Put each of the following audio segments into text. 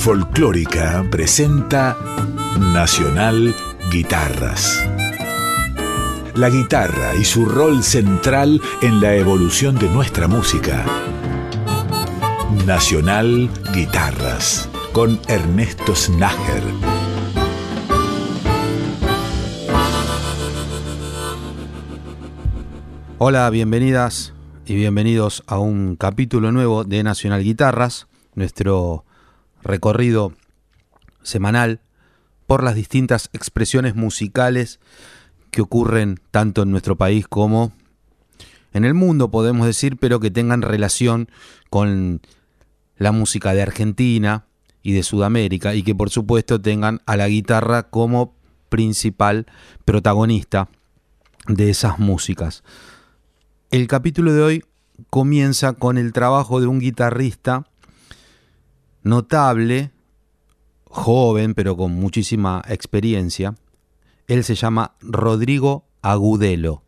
Folclórica presenta Nacional Guitarras. La guitarra y su rol central en la evolución de nuestra música. Nacional Guitarras con Ernesto Snager. Hola, bienvenidas y bienvenidos a un capítulo nuevo de Nacional Guitarras, nuestro recorrido semanal por las distintas expresiones musicales que ocurren tanto en nuestro país como en el mundo, podemos decir, pero que tengan relación con la música de Argentina y de Sudamérica y que por supuesto tengan a la guitarra como principal protagonista de esas músicas. El capítulo de hoy comienza con el trabajo de un guitarrista notable, joven, pero con muchísima experiencia. Él se llama Rodrigo Agudelo.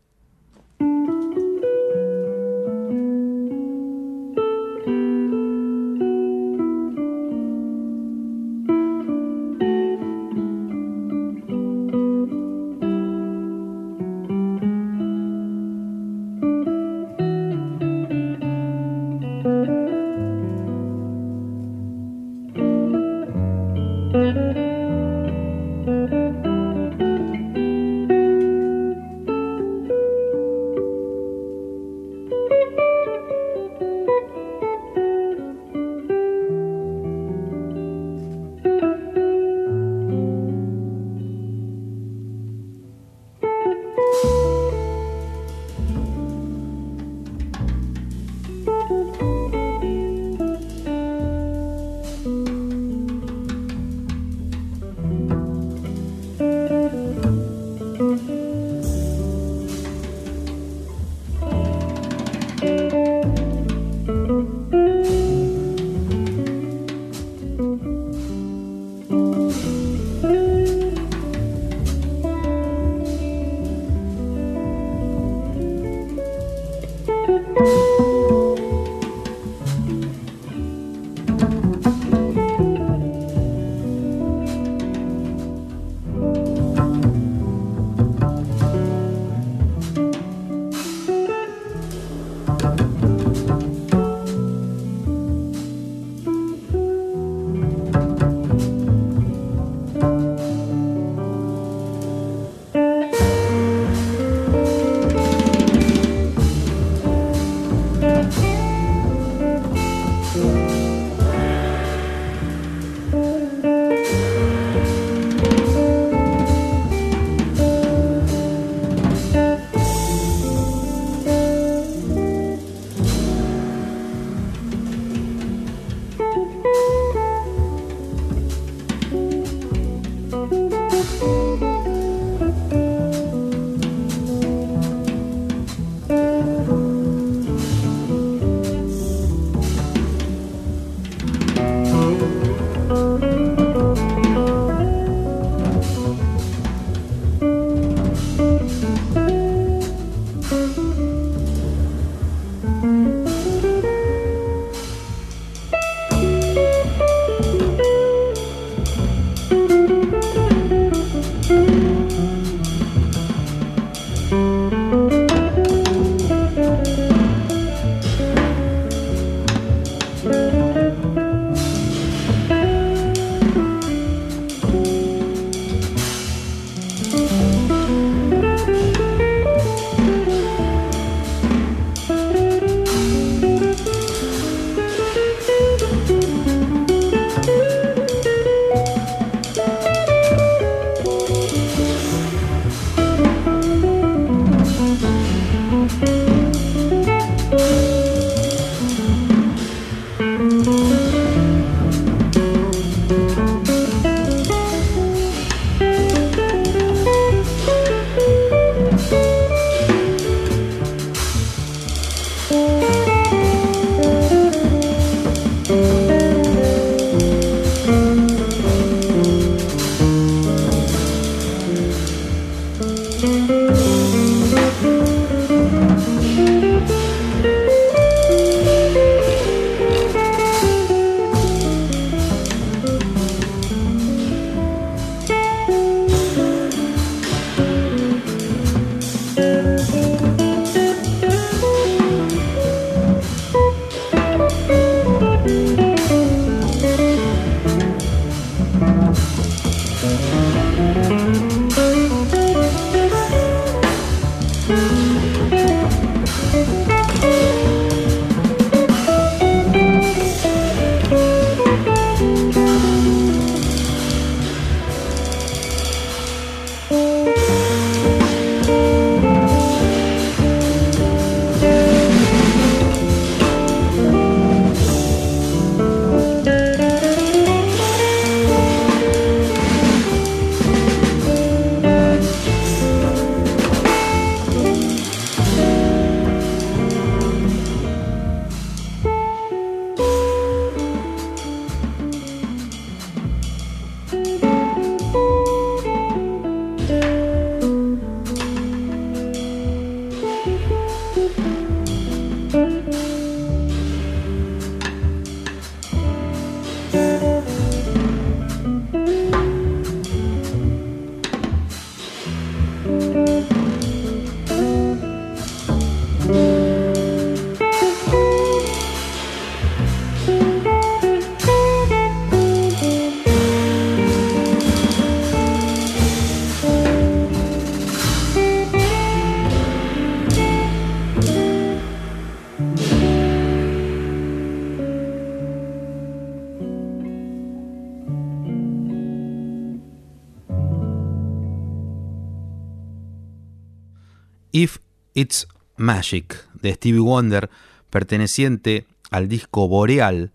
Magic de Stevie Wonder, perteneciente al disco Boreal,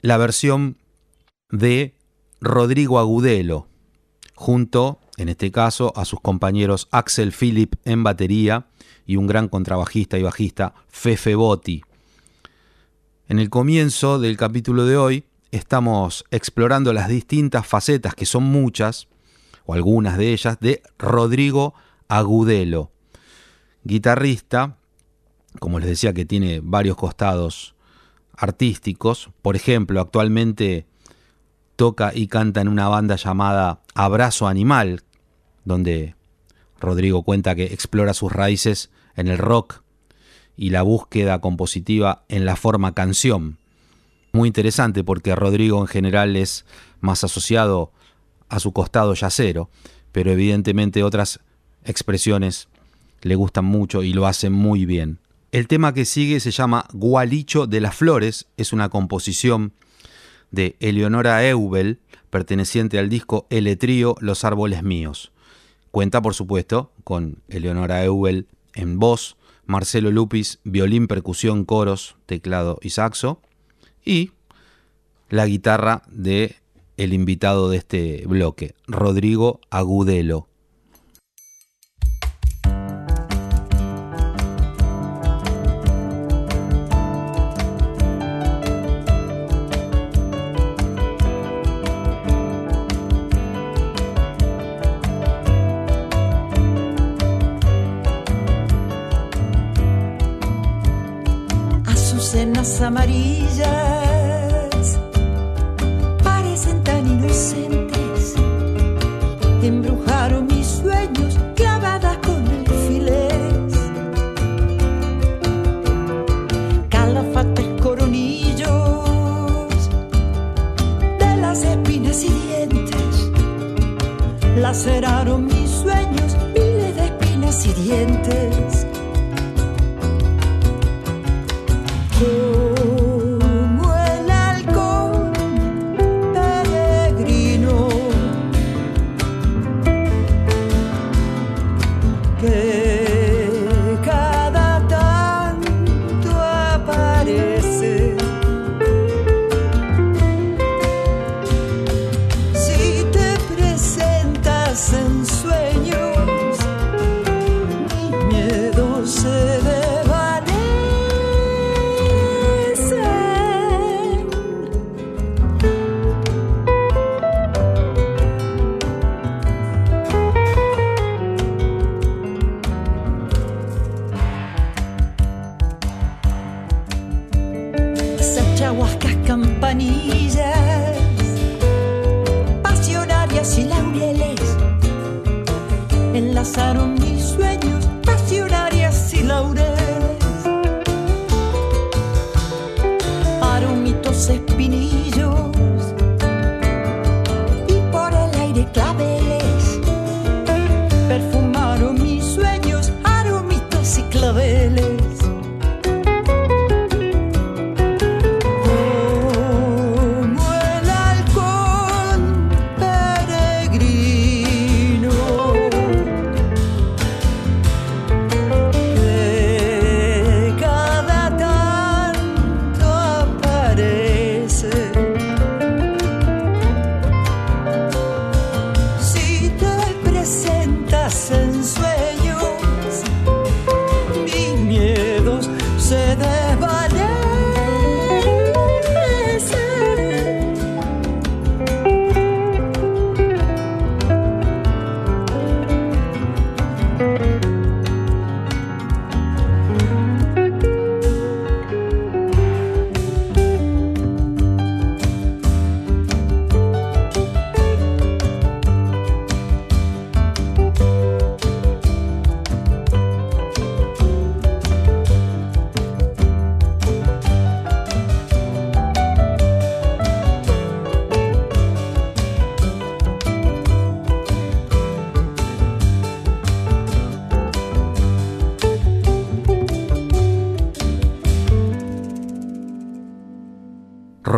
la versión de Rodrigo Agudelo, junto, en este caso, a sus compañeros Axel Philip en batería y un gran contrabajista y bajista, Fefe Botti. En el comienzo del capítulo de hoy estamos explorando las distintas facetas, que son muchas, o algunas de ellas, de Rodrigo Agudelo, guitarrista, como les decía que tiene varios costados artísticos, por ejemplo, actualmente toca y canta en una banda llamada Abrazo Animal, donde Rodrigo cuenta que explora sus raíces en el rock y la búsqueda compositiva en la forma canción. Muy interesante porque Rodrigo en general es más asociado a su costado yacero, pero evidentemente otras expresiones le gustan mucho y lo hacen muy bien. El tema que sigue se llama Gualicho de las Flores, es una composición de Eleonora Eubel, perteneciente al disco El Trío Los Árboles Míos. Cuenta, por supuesto, con Eleonora Eubel en voz, Marcelo Lupis, violín, percusión, coros, teclado y saxo, y la guitarra de el invitado de este bloque, Rodrigo Agudelo. Maria.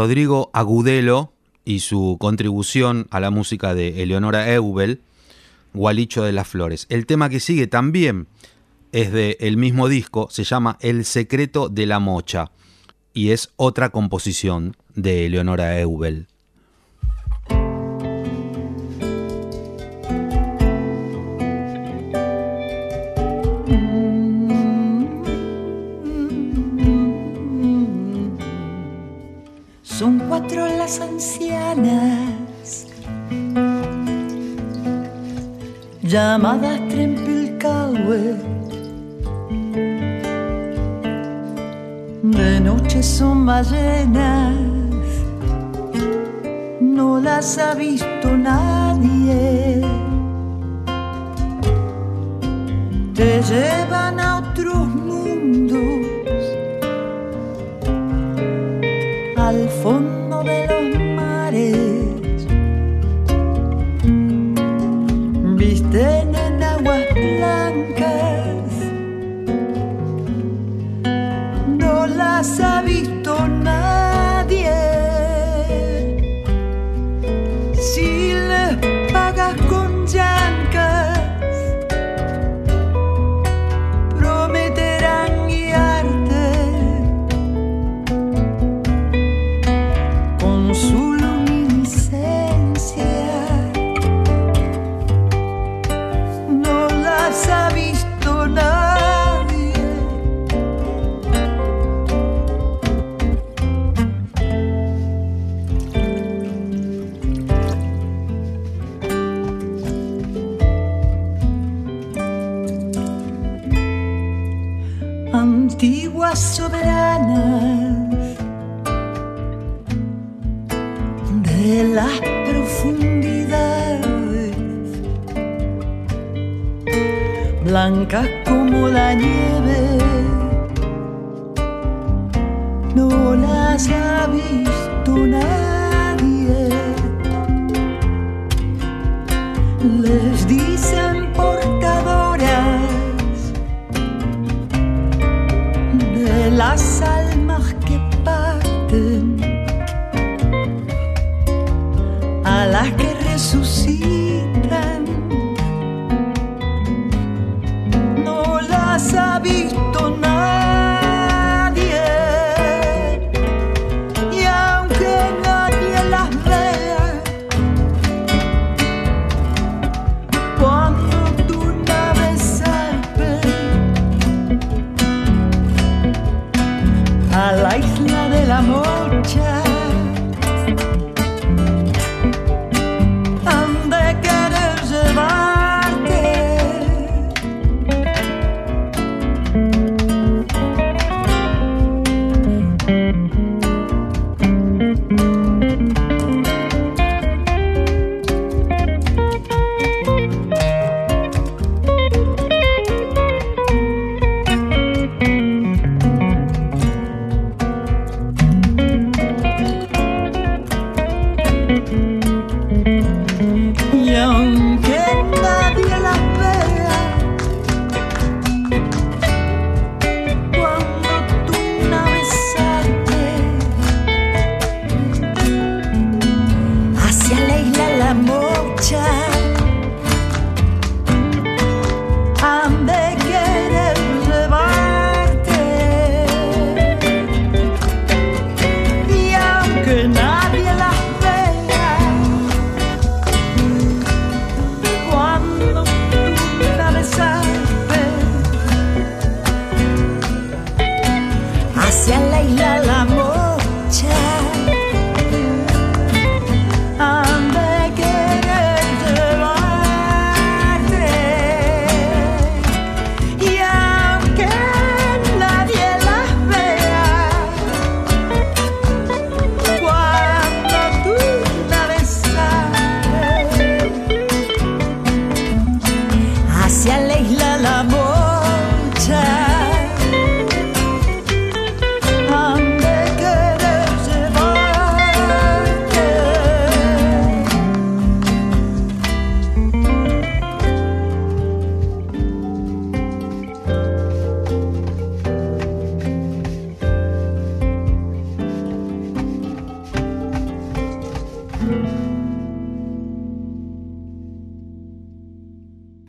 Rodrigo Agudelo y su contribución a la música de Eleonora Eubel, Gualicho de las Flores. El tema que sigue también es del de mismo disco, se llama El secreto de la mocha y es otra composición de Eleonora Eubel. las ancianas, llamadas Trempilcahue. De noche son ballenas, no las ha visto nadie. Te llevan a otros mundos al fondo coração. blancas como la nieve. No las ha visto nadie. Les dicen portadoras de las almas que parten, a las que resucitan.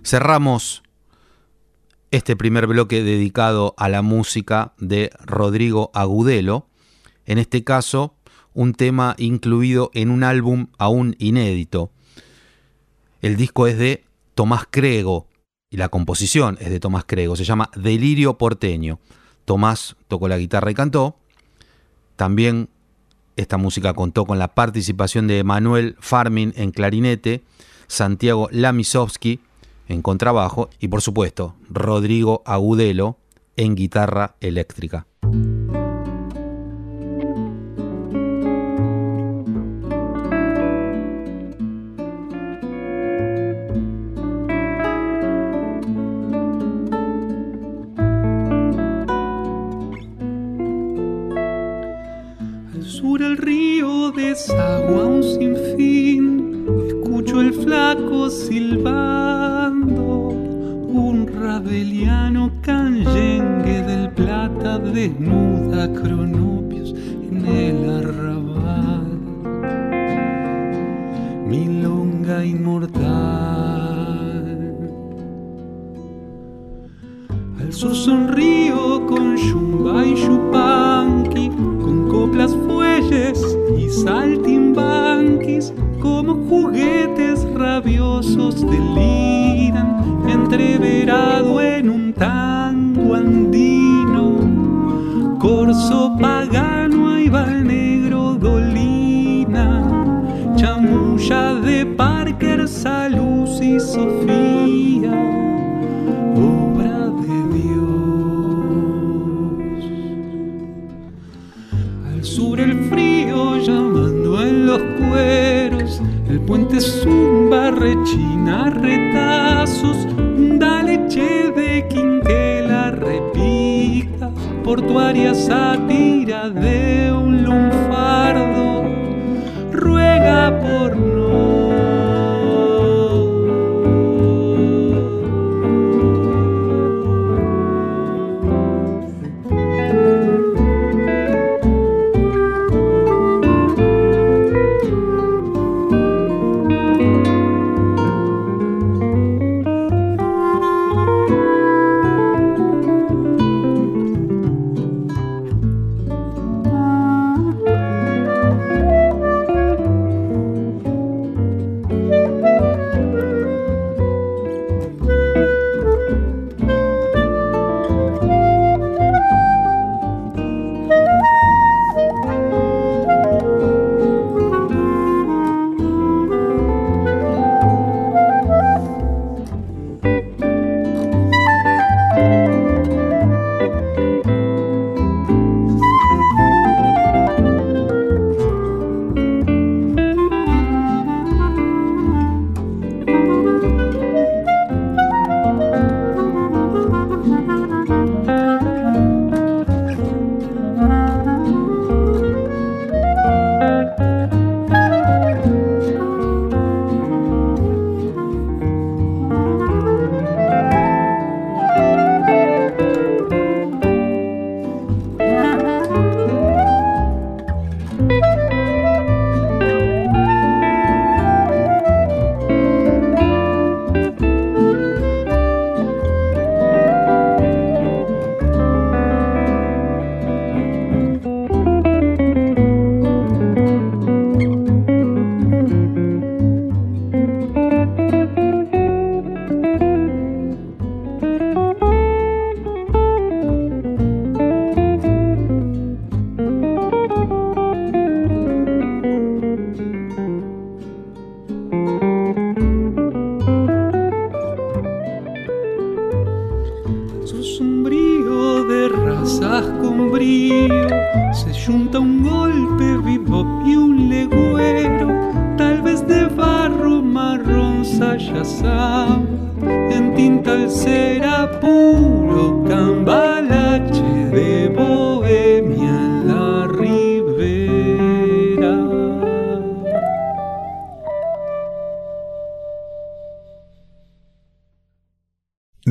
Cerramos este primer bloque dedicado a la música de Rodrigo Agudelo, en este caso un tema incluido en un álbum aún inédito. El disco es de Tomás Crego y la composición es de Tomás Crego, se llama Delirio Porteño. Tomás tocó la guitarra y cantó. También esta música contó con la participación de Manuel Farmin en clarinete, Santiago Lamisovsky en contrabajo y por supuesto Rodrigo Agudelo en guitarra eléctrica. Al sur el río desagua un sinfín, escucho el flaco silbando, un rabeliano canyengue del plata desnuda cronopios en el arrabal, milonga inmortal. Al sonrío con yumba y chupanqui, con coplas fuelles y saltimbanquis, como juguetes rabiosos deliran, entreverado en un tango andino, corso pagano y negro dolina, chamulla de Parker, Salus y Sofía. Obra de Dios. Al sur el frío llamando en los cueros, el puente zumba, rechina retazos, portuaria sátira de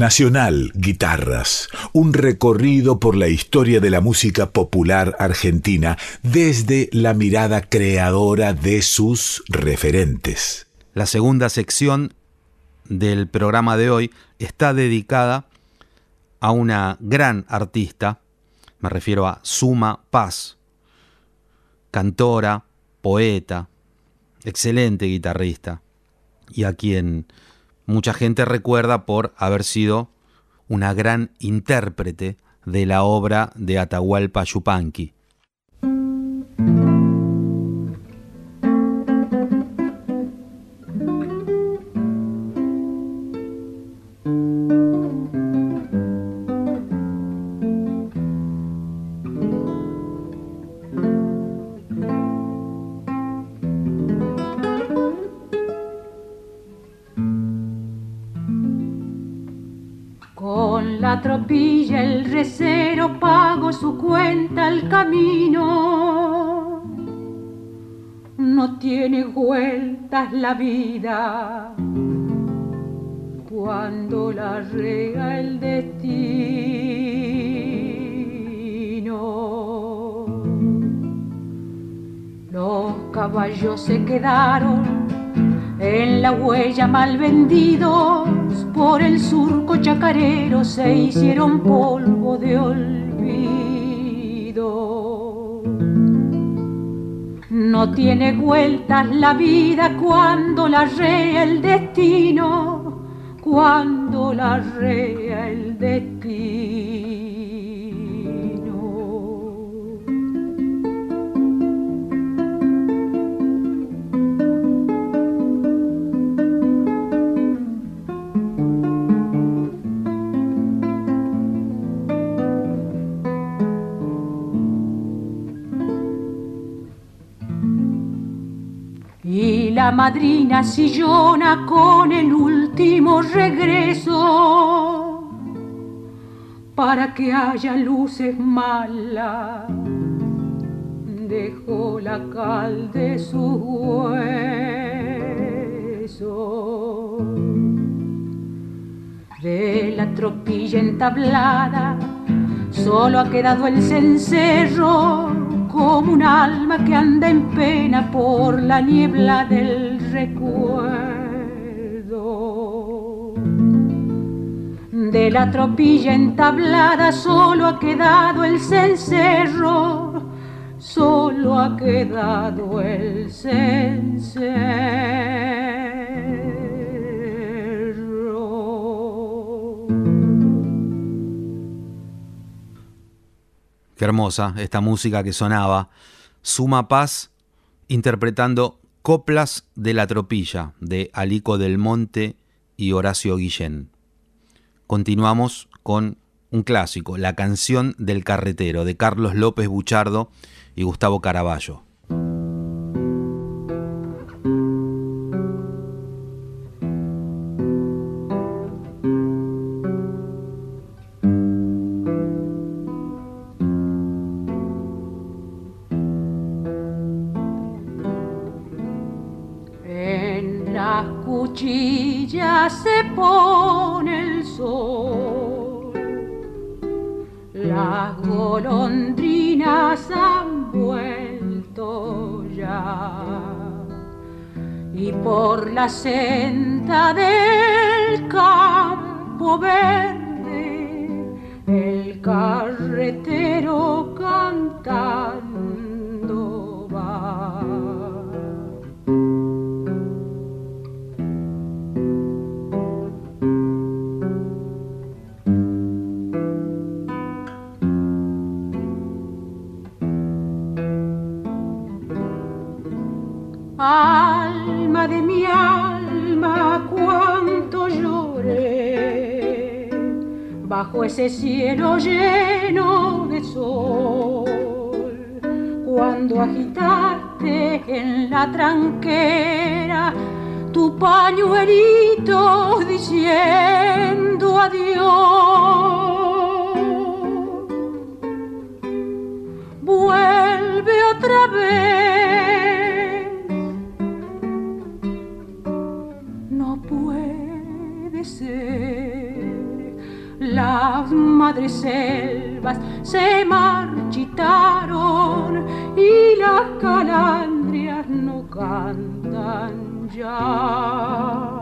Nacional Guitarras, un recorrido por la historia de la música popular argentina desde la mirada creadora de sus referentes. La segunda sección del programa de hoy está dedicada a una gran artista, me refiero a Suma Paz, cantora, poeta, excelente guitarrista, y a quien mucha gente recuerda por haber sido una gran intérprete de la obra de Atahualpa Yupanqui. La vida cuando la rega el destino. Los caballos se quedaron en la huella mal vendidos por el surco chacarero se hicieron polvo de olvido. No tiene vueltas la vida cuando la rea el destino, cuando la rea el destino. La madrina sillona con el último regreso para que haya luces malas. Dejó la cal de su hueso. De la tropilla entablada solo ha quedado el cencerro como un alma que anda en pena por la niebla del recuerdo. De la tropilla entablada solo ha quedado el cencerro, solo ha quedado el cencerro. Qué hermosa esta música que sonaba. Suma Paz interpretando Coplas de la Tropilla de Alico del Monte y Horacio Guillén. Continuamos con un clásico, La canción del carretero de Carlos López Buchardo y Gustavo Caraballo. Por calandrias no cantan ya.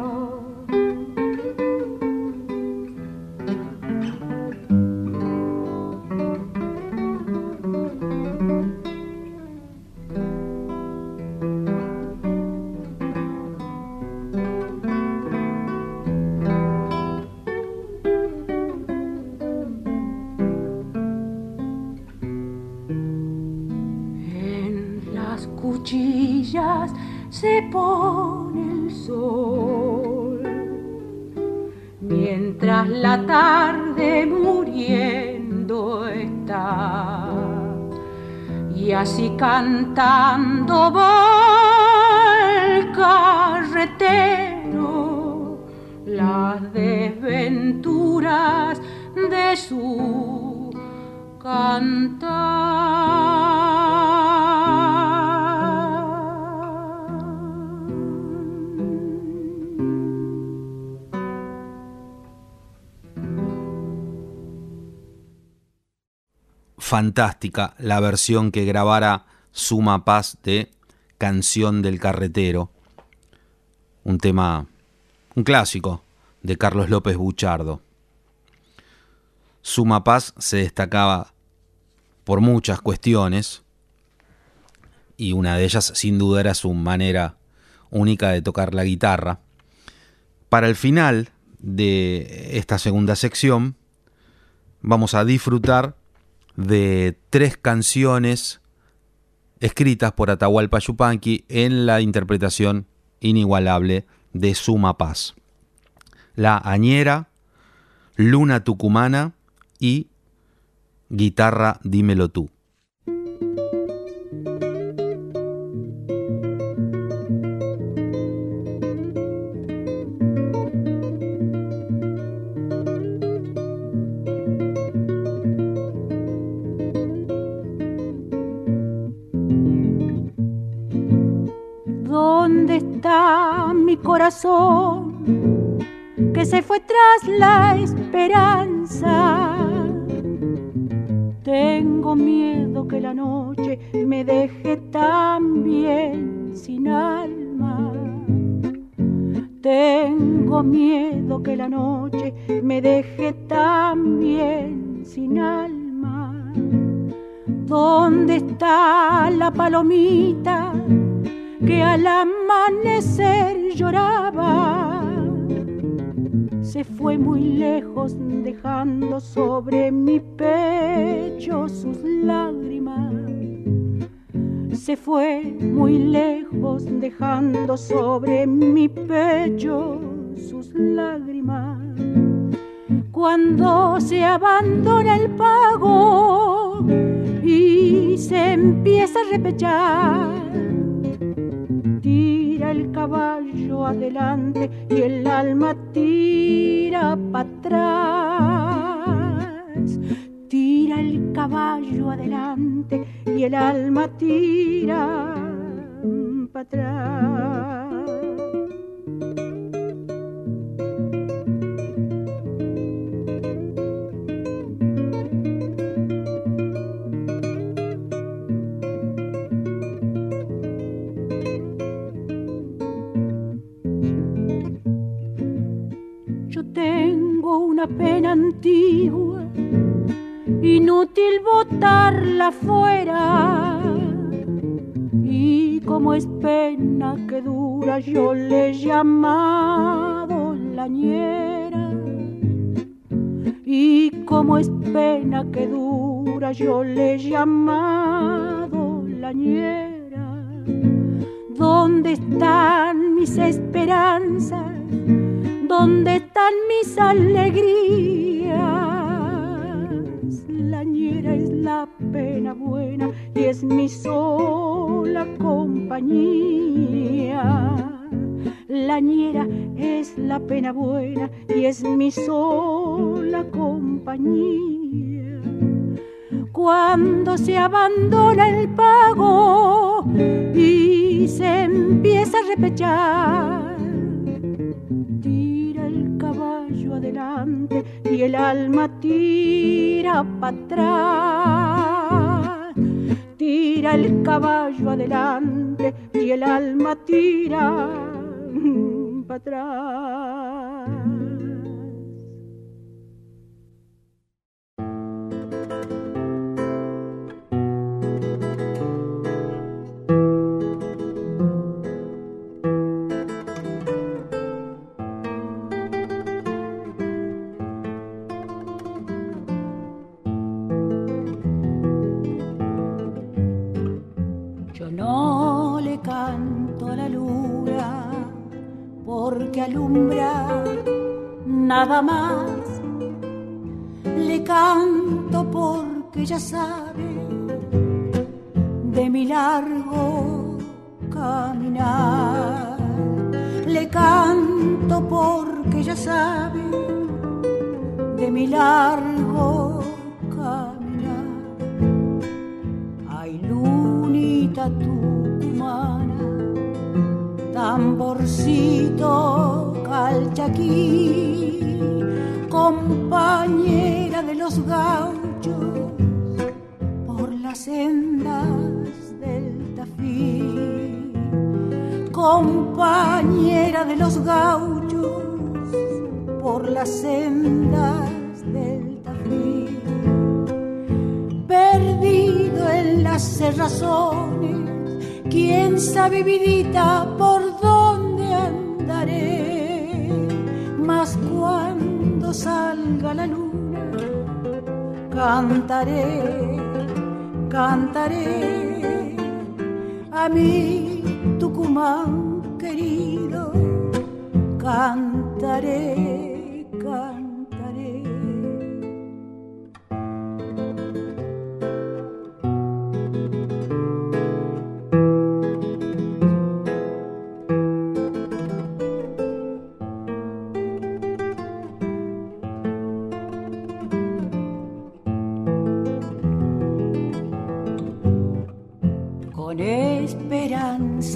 La tarde muriendo está, y así cantando va el carretero las desventuras de su cantar. Fantástica la versión que grabara Suma Paz de Canción del Carretero, un tema, un clásico de Carlos López Buchardo. Suma Paz se destacaba por muchas cuestiones y una de ellas sin duda era su manera única de tocar la guitarra. Para el final de esta segunda sección vamos a disfrutar de tres canciones escritas por Atahualpa Yupanqui en la interpretación inigualable de Suma Paz. La Añera, Luna Tucumana y Guitarra Dímelo tú. foi. Alumbra nada más. Le canto porque ya sabe de mi largo caminar. Le canto porque ya sabe de mi largo compañera de los gauchos por las sendas del Tafí, compañera de los gauchos por las sendas del Tafí, perdido en las cerrazones, quién sabe vidita por salga la luna, cantaré, cantaré a mi Tucumán querido, cantaré.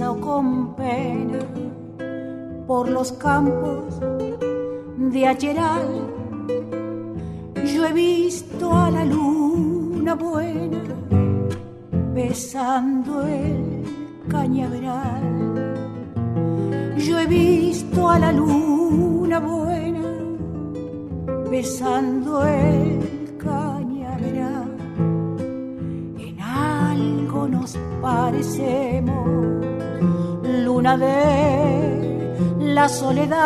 O con pena, por los campos de Acheral, yo he visto a la luna buena besando el cañaveral. Yo he visto a la luna buena besando el cañaveral en algo nos parecemos, de la soledad.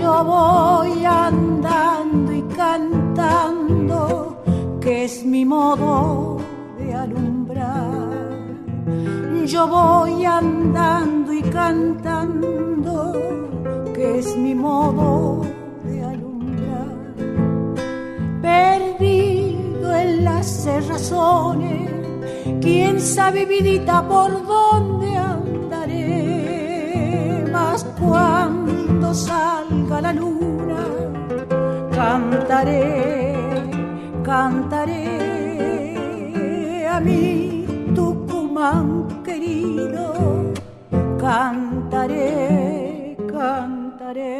Yo voy andando y cantando, que es mi modo de alumbrar. Yo voy andando y cantando, que es mi modo de alumbrar perdido en las cerrazones. Quién sabe, vidita, por cuando salga la luna, cantaré, cantaré a mi Tucumán querido. Cantaré, cantaré.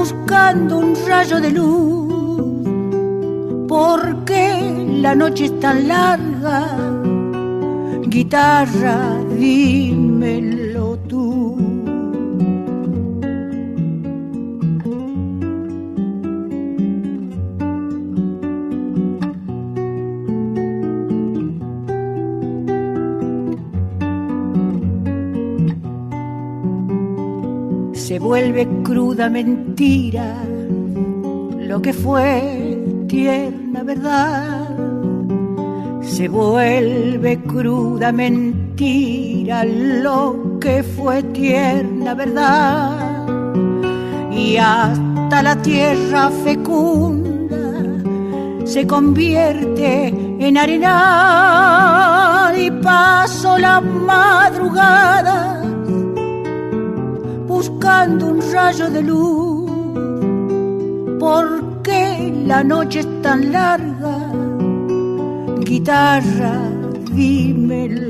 buscando un rayo de luz, porque la noche es tan larga. Guitarra, dímelo vuelve cruda mentira lo que fue tierna verdad. Se vuelve cruda mentira lo que fue tierna verdad. Y hasta la tierra fecunda se convierte en arena y paso la madrugada buscando un rayo de luz, porque qué la noche es tan larga? Guitarra, dímelo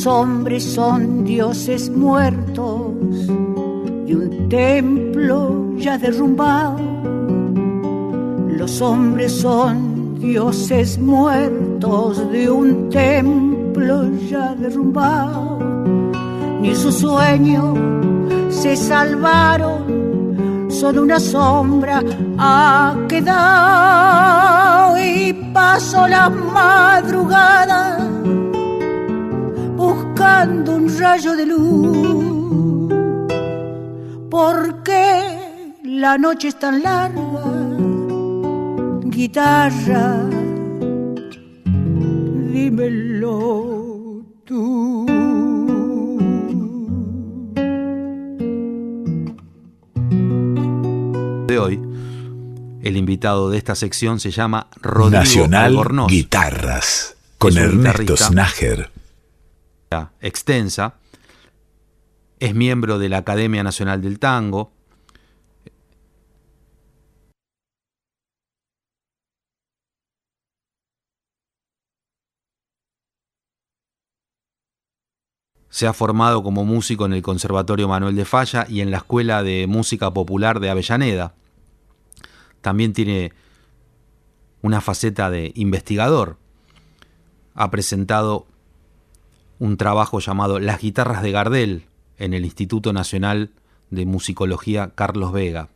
Los hombres son dioses muertos de un templo ya derrumbado. Los hombres son dioses muertos de un templo ya derrumbado. Ni su sueño se salvaron, solo una sombra ha quedado y paso la madrugada buscando un rayo de luz. ¿Por qué la noche es tan larga? Guitarra, dímelo tú. De hoy, el invitado de esta sección se llama Rodrigo Nacional Albornoz. Guitarras. Con Ernesto. Snager. Extensa. Es miembro de la Academia Nacional del Tango. Se ha formado como músico en el Conservatorio Manuel de Falla y en la Escuela de Música Popular de Avellaneda. También tiene una faceta de investigador. Ha presentado un trabajo llamado Las guitarras de Gardel en el Instituto Nacional de Musicología Carlos Vega.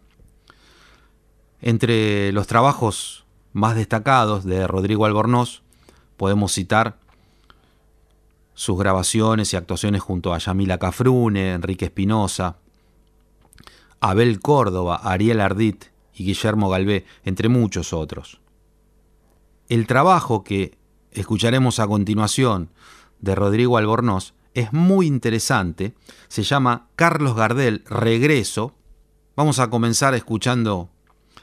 Entre los trabajos más destacados de Rodrigo Albornoz podemos citar sus grabaciones y actuaciones junto a Yamila Cafrune, Enrique Espinosa, Abel Córdoba, Ariel Ardit y Guillermo Galvé, entre muchos otros. El trabajo que escucharemos a continuación de Rodrigo Albornoz es muy interesante, se llama Carlos Gardel Regreso. Vamos a comenzar escuchando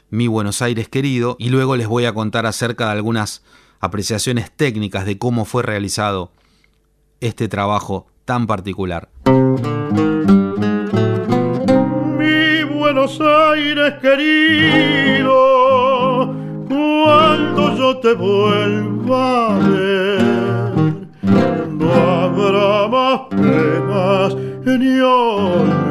Mi Buenos Aires querido y luego les voy a contar acerca de algunas apreciaciones técnicas de cómo fue realizado este trabajo tan particular. Mi Buenos Aires querido, cuando yo te vuelva a ver, habrá más penas ni olvido.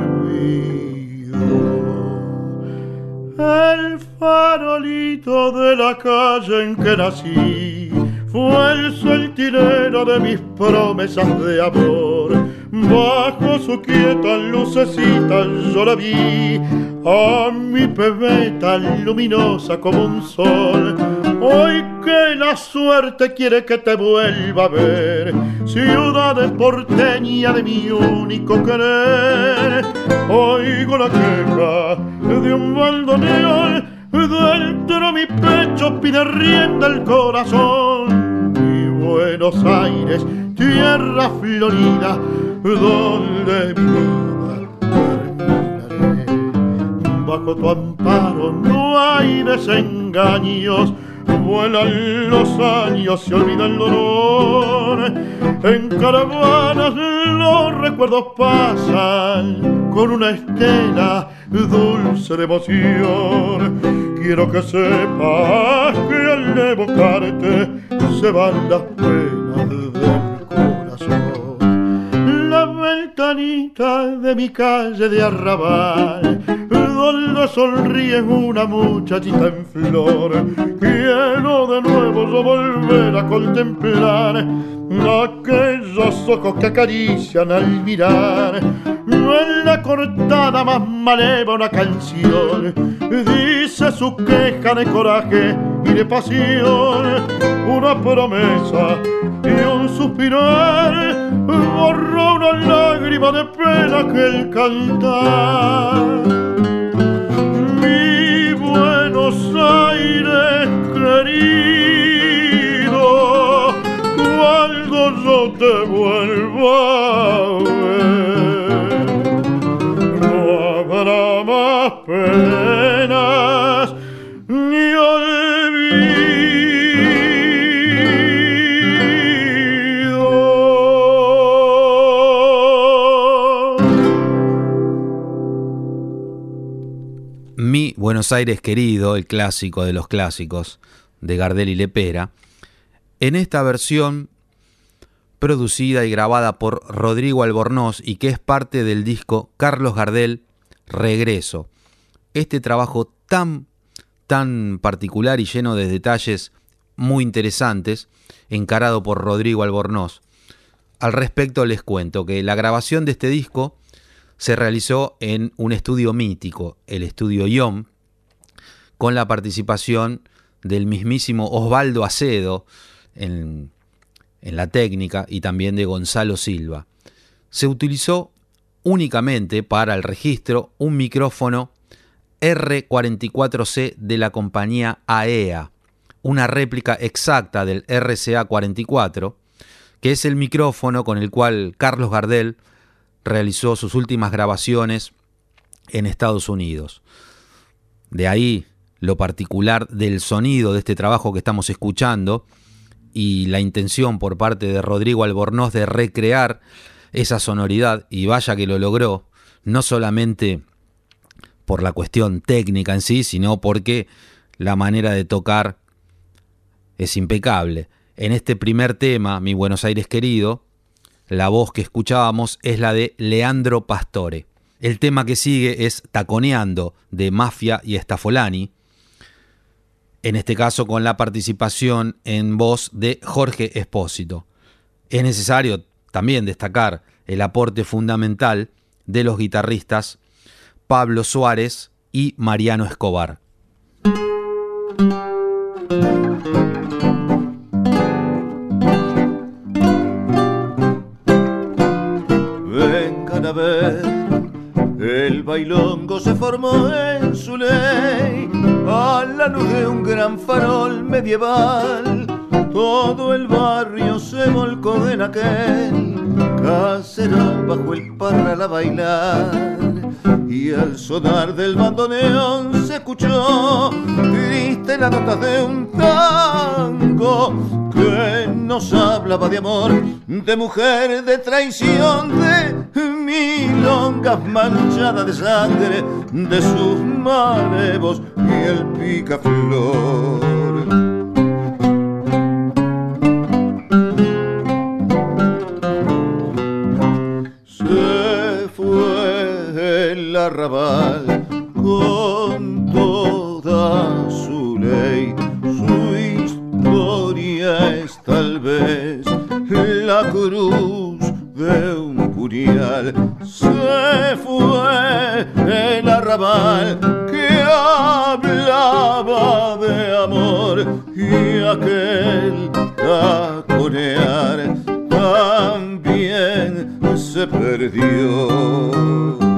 El farolito de la calle en que nací fue el centinela de mis promesas de amor. Bajo su quieta lucecita yo la vi, a mi pebeta luminosa como un sol. Hoy que la suerte quiere que te vuelva a ver, ciudad porteña de mi único querer. Oigo la queja de un bandoneón, dentro mi pecho pide rienda el corazón. Mi Buenos Aires, tierra florida, donde mi vida terminaré. Bajo tu amparo no hay desengaños, vuelan los años, se olvida el dolor. En caravanas los recuerdos pasan con una estela dulce de emoción. Quiero que sepas que al evocarte se van las penas del corazón. La ventanita de mi calle de arrabal, donde sonríe una muchachita en flor. Quiero de nuevo yo volver a contemplar aquellos ojos que acarician al mirar. No en la cortada más maleva una canción, dice su queja de coraje y de pasión, una promesa y un suspirar borró una lágrima de pena que el cantar. Buenos Aires querido, cuando yo te vuelva Buenos Aires querido, el clásico de los clásicos de Gardel y Lepera, en esta versión producida y grabada por Rodrigo Albornoz y que es parte del disco Carlos Gardel Regreso. Este trabajo tan, tan particular y lleno de detalles muy interesantes, encarado por Rodrigo Albornoz. Al respecto les cuento que la grabación de este disco se realizó en un estudio mítico, el estudio IOM, con la participación del mismísimo Osvaldo Acedo en, en la técnica y también de Gonzalo Silva. Se utilizó únicamente para el registro un micrófono R44C de la compañía AEA, e una réplica exacta del RCA44, que es el micrófono con el cual Carlos Gardel realizó sus últimas grabaciones en Estados Unidos. De ahí lo particular del sonido de este trabajo que estamos escuchando y la intención por parte de Rodrigo Albornoz de recrear esa sonoridad, y vaya que lo logró, no solamente por la cuestión técnica en sí, sino porque la manera de tocar es impecable. En este primer tema, Mi Buenos Aires querido, la voz que escuchábamos es la de Leandro Pastore. El tema que sigue es Taconeando de Mafia y Estafolani, en este caso con la participación en voz de Jorge Espósito. Es necesario también destacar el aporte fundamental de los guitarristas Pablo Suárez y Mariano Escobar. Vengan a ver, el bailongo se formó en su ley la luz de un gran farol medieval. Todo el barrio se volcó en aquel caserón bajo el parral a bailar. Y al sonar del bandoneón se escuchó triste la nota de un tango que nos hablaba de amor, de mujer, de traición, de milongas manchadas de sangre, de sus malevos y el picaflor. Se fue el arrabal con toda su ley, su historia es tal vez la cruz de un Se fue el arrabal que hablaba de amor y aquel taconear también se perdió.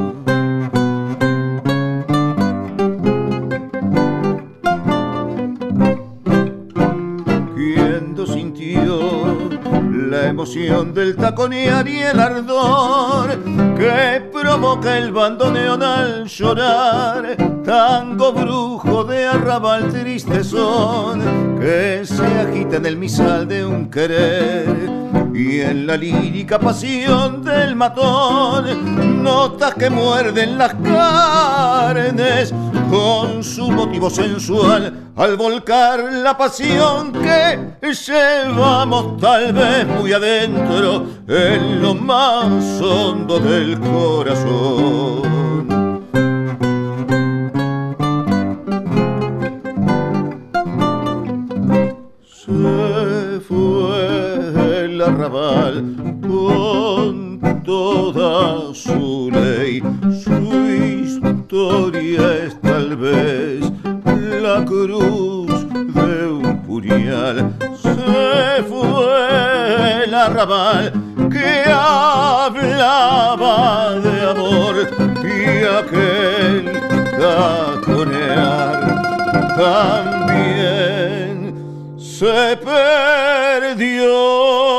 Emoción del taconear y el ardor que provoca el bandoneón al llorar, tango brujo de arrabal triste son que se agita en el misal de un querer y en la lírica pasión del matón notas que muerden las carnes con su motivo sensual al volcar la pasión que llevamos tal vez muy adentro en lo más hondo del corazón. Con toda su ley, su historia es tal vez la cruz de un puñal. Se fue el arrabal que hablaba de amor y aquel taconear también se perdió.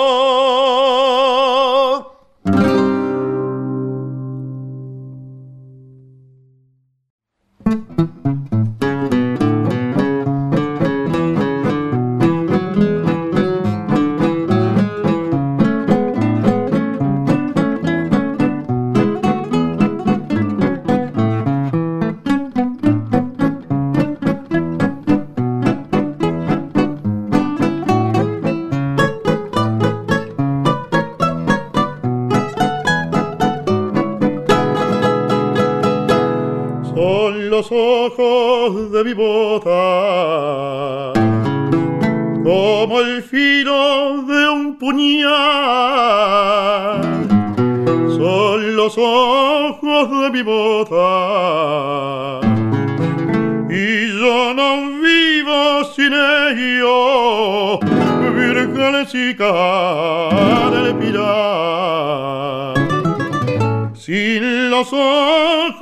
Sin los ojos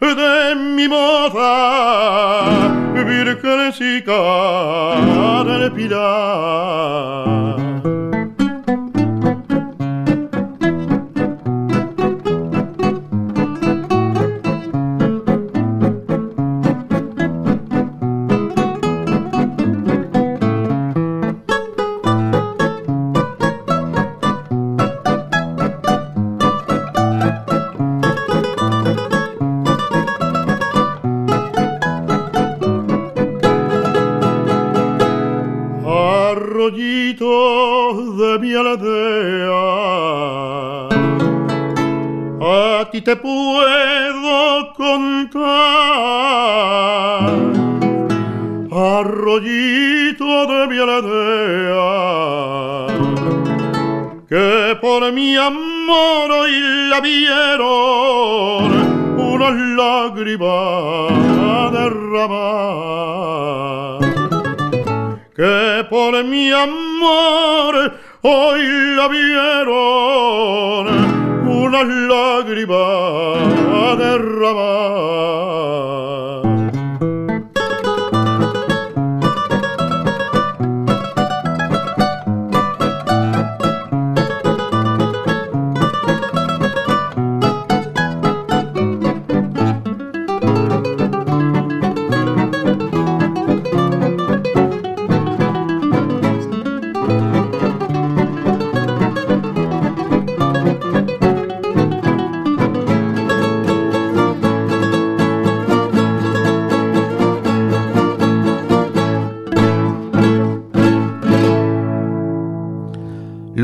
de mi moda, virgencita del Pilar.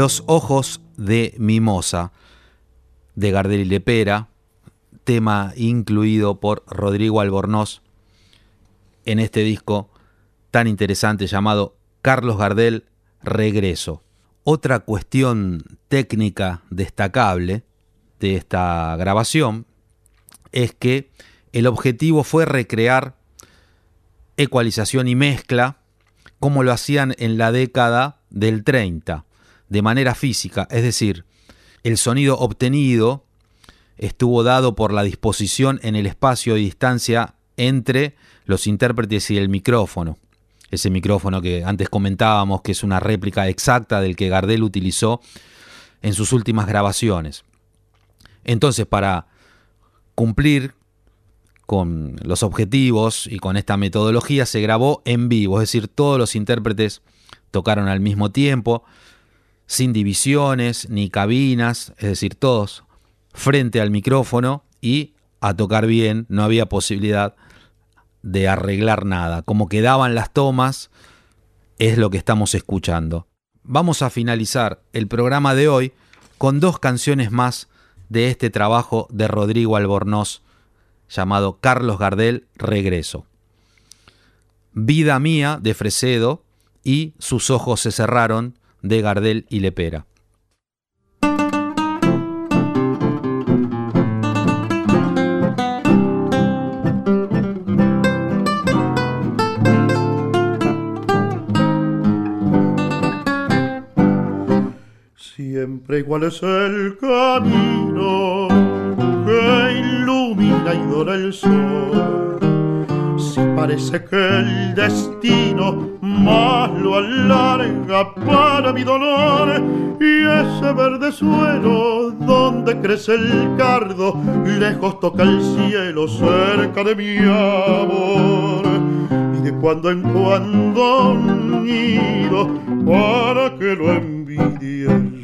Los ojos de Mimosa, de Gardel y Lepera, tema incluido por Rodrigo Albornoz en este disco tan interesante llamado Carlos Gardel Regreso. Otra cuestión técnica destacable de esta grabación es que el objetivo fue recrear ecualización y mezcla como lo hacían en la década del 30 de manera física, es decir, el sonido obtenido estuvo dado por la disposición en el espacio y distancia entre los intérpretes y el micrófono. Ese micrófono que antes comentábamos que es una réplica exacta del que Gardel utilizó en sus últimas grabaciones. Entonces, para cumplir con los objetivos y con esta metodología, se grabó en vivo, es decir, todos los intérpretes tocaron al mismo tiempo, sin divisiones ni cabinas, es decir, todos frente al micrófono y a tocar bien, no había posibilidad de arreglar nada. Como quedaban las tomas, es lo que estamos escuchando. Vamos a finalizar el programa de hoy con dos canciones más de este trabajo de Rodrigo Albornoz llamado Carlos Gardel Regreso. Vida mía de Fresedo y Sus ojos se cerraron de Gardel y Lepera. Siempre igual es el camino que ilumina y dora el sol. Parece que el destino más lo alarga para mi dolor. Y ese verde suelo donde crece el cardo lejos toca el cielo cerca de mi amor. Y de cuando en cuando nido para que lo envidie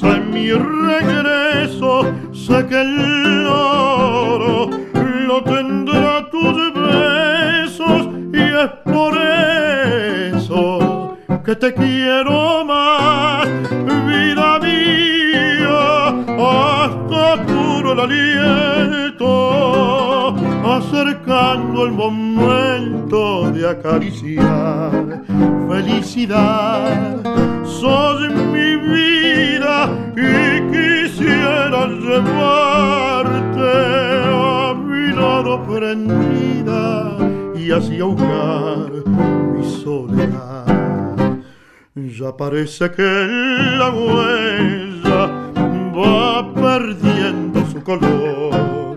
en mi regreso, sé que el oro lo tendrá tus besos y es por eso que te quiero más, vida mía, hasta puro la liebre acercando el momento de acariciar felicidad. Sos mi vida y quisiera llevarte a mi lado prendida y así ahogar mi soledad. Ya parece que la huella va perdiendo su color.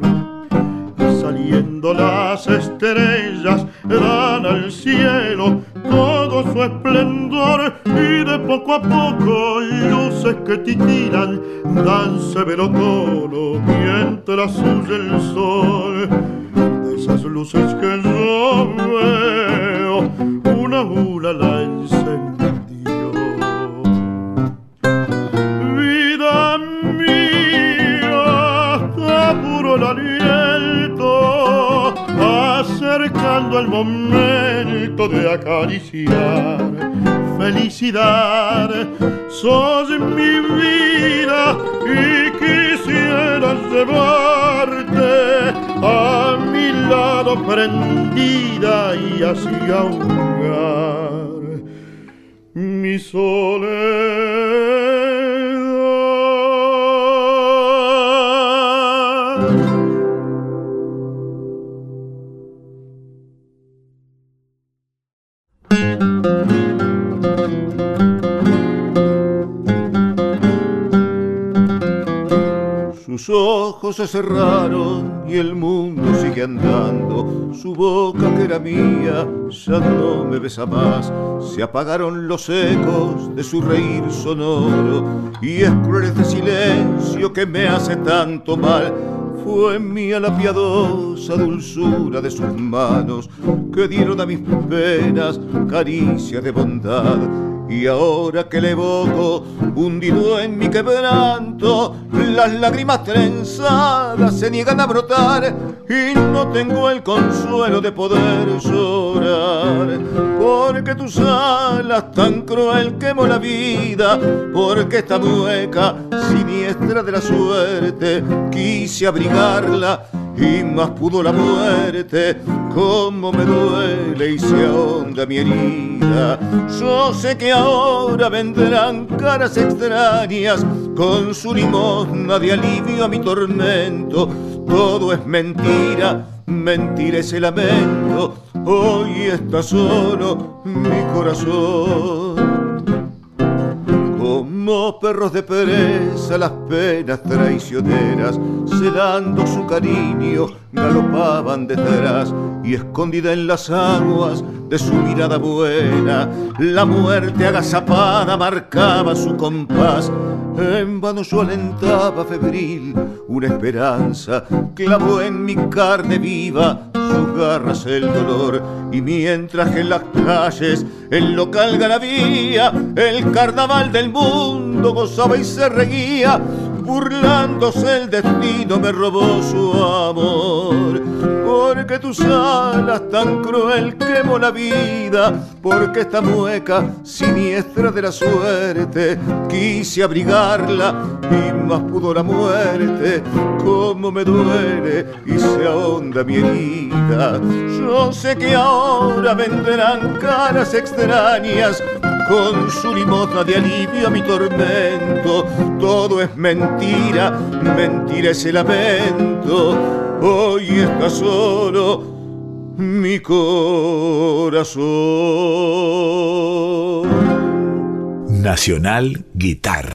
Saliendo las estrellas dan al cielo todo su esplendor y de poco a poco luces que titilan dan severo tono mientras huye el sol. De esas luces que yo veo una a una la momento de acariciar felicidad. Sos mi vida y quisiera llevarte a mi lado prendida y así ahogar mi soledad. Se cerraron y el mundo sigue andando. Su boca que era mía ya no me besa más. Se apagaron los ecos de su reír sonoro y es cruel este silencio que me hace tanto mal. Fue mía la piadosa dulzura de sus manos que dieron a mis penas caricia de bondad. Y ahora que le evoco, hundido en mi quebranto, las lágrimas trenzadas se niegan a brotar y no tengo el consuelo de poder llorar. Porque tus alas tan cruel quemó la vida, porque esta mueca siniestra de la suerte quise abrigarla y más pudo la muerte, como me duele y se ahonda mi herida. Yo sé que ahora vendrán caras extrañas con su limosna de alivio a mi tormento. Todo es mentira, mentira ese lamento. Hoy está solo mi corazón. Como perros de pereza las penas traicioneras, celando su cariño, galopaban detrás y escondida en las aguas de su mirada buena, la muerte agazapada marcaba su compás. En vano yo alentaba febril una esperanza, clavó en mi carne viva sus garras el dolor y mientras que en las calles el local gravía el carnaval del mundo gozaba y se reguía burlándose el destino me robó su amor. Porque tus alas tan cruel quemó la vida porque esta mueca siniestra de la suerte quise abrigarla y más pudo la muerte. Como me duele y se ahonda mi herida. Yo sé que ahora vendrán caras extrañas con su limosna de alivio a mi tormento. Todo es mentira, mentira ese lamento. Hoy está solo mi corazón. Nacional Guitarra.